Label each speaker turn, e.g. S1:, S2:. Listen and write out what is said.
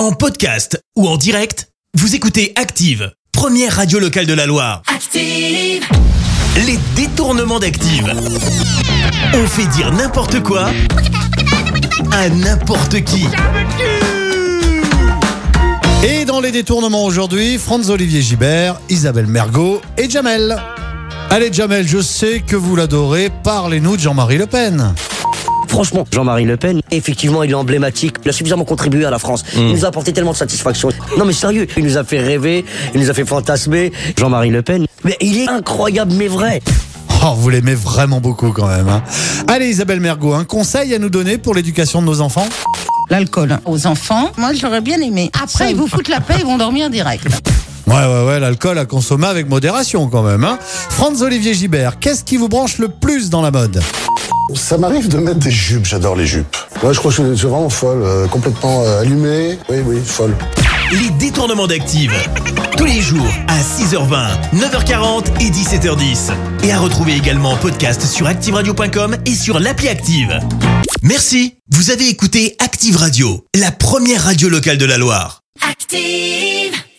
S1: En podcast ou en direct, vous écoutez Active, première radio locale de la Loire.
S2: Active,
S1: Les détournements d'Active. On fait dire n'importe quoi à n'importe qui.
S3: Et dans les détournements aujourd'hui, Franz Olivier Gibert, Isabelle Mergot et Jamel. Allez Jamel, je sais que vous l'adorez, parlez-nous de Jean-Marie Le Pen.
S4: Franchement, Jean-Marie Le Pen, effectivement, il est emblématique. Il a suffisamment contribué à la France. Il nous a apporté tellement de satisfaction. Non, mais sérieux, il nous a fait rêver, il nous a fait fantasmer. Jean-Marie Le Pen, mais il est incroyable, mais vrai.
S3: Oh, vous l'aimez vraiment beaucoup quand même. hein. Allez Isabelle Mergot, un conseil à nous donner pour l'éducation de nos enfants?
S5: L'alcool aux enfants. Moi, j'aurais bien aimé. Après, ils vous foutent la paix, ils vont dormir direct.
S3: Ouais, ouais, ouais, l'alcool à consommer avec modération quand même. Hein. Franz Olivier Gibert, qu'est-ce qui vous branche le plus dans la mode?
S6: Ça m'arrive de mettre des jupes, j'adore les jupes. Ouais, je crois que je suis- vraiment folle, euh, complètement euh, allumée. Oui, oui, folle.
S1: Les détournements d'Active. Tous les jours à 6h20, 9h40 et 17h10. Et à retrouver également en podcast sur ActiveRadio.com et sur l'appli Active. Merci. Vous avez écouté Active Radio, la première radio locale de la Loire.
S2: active.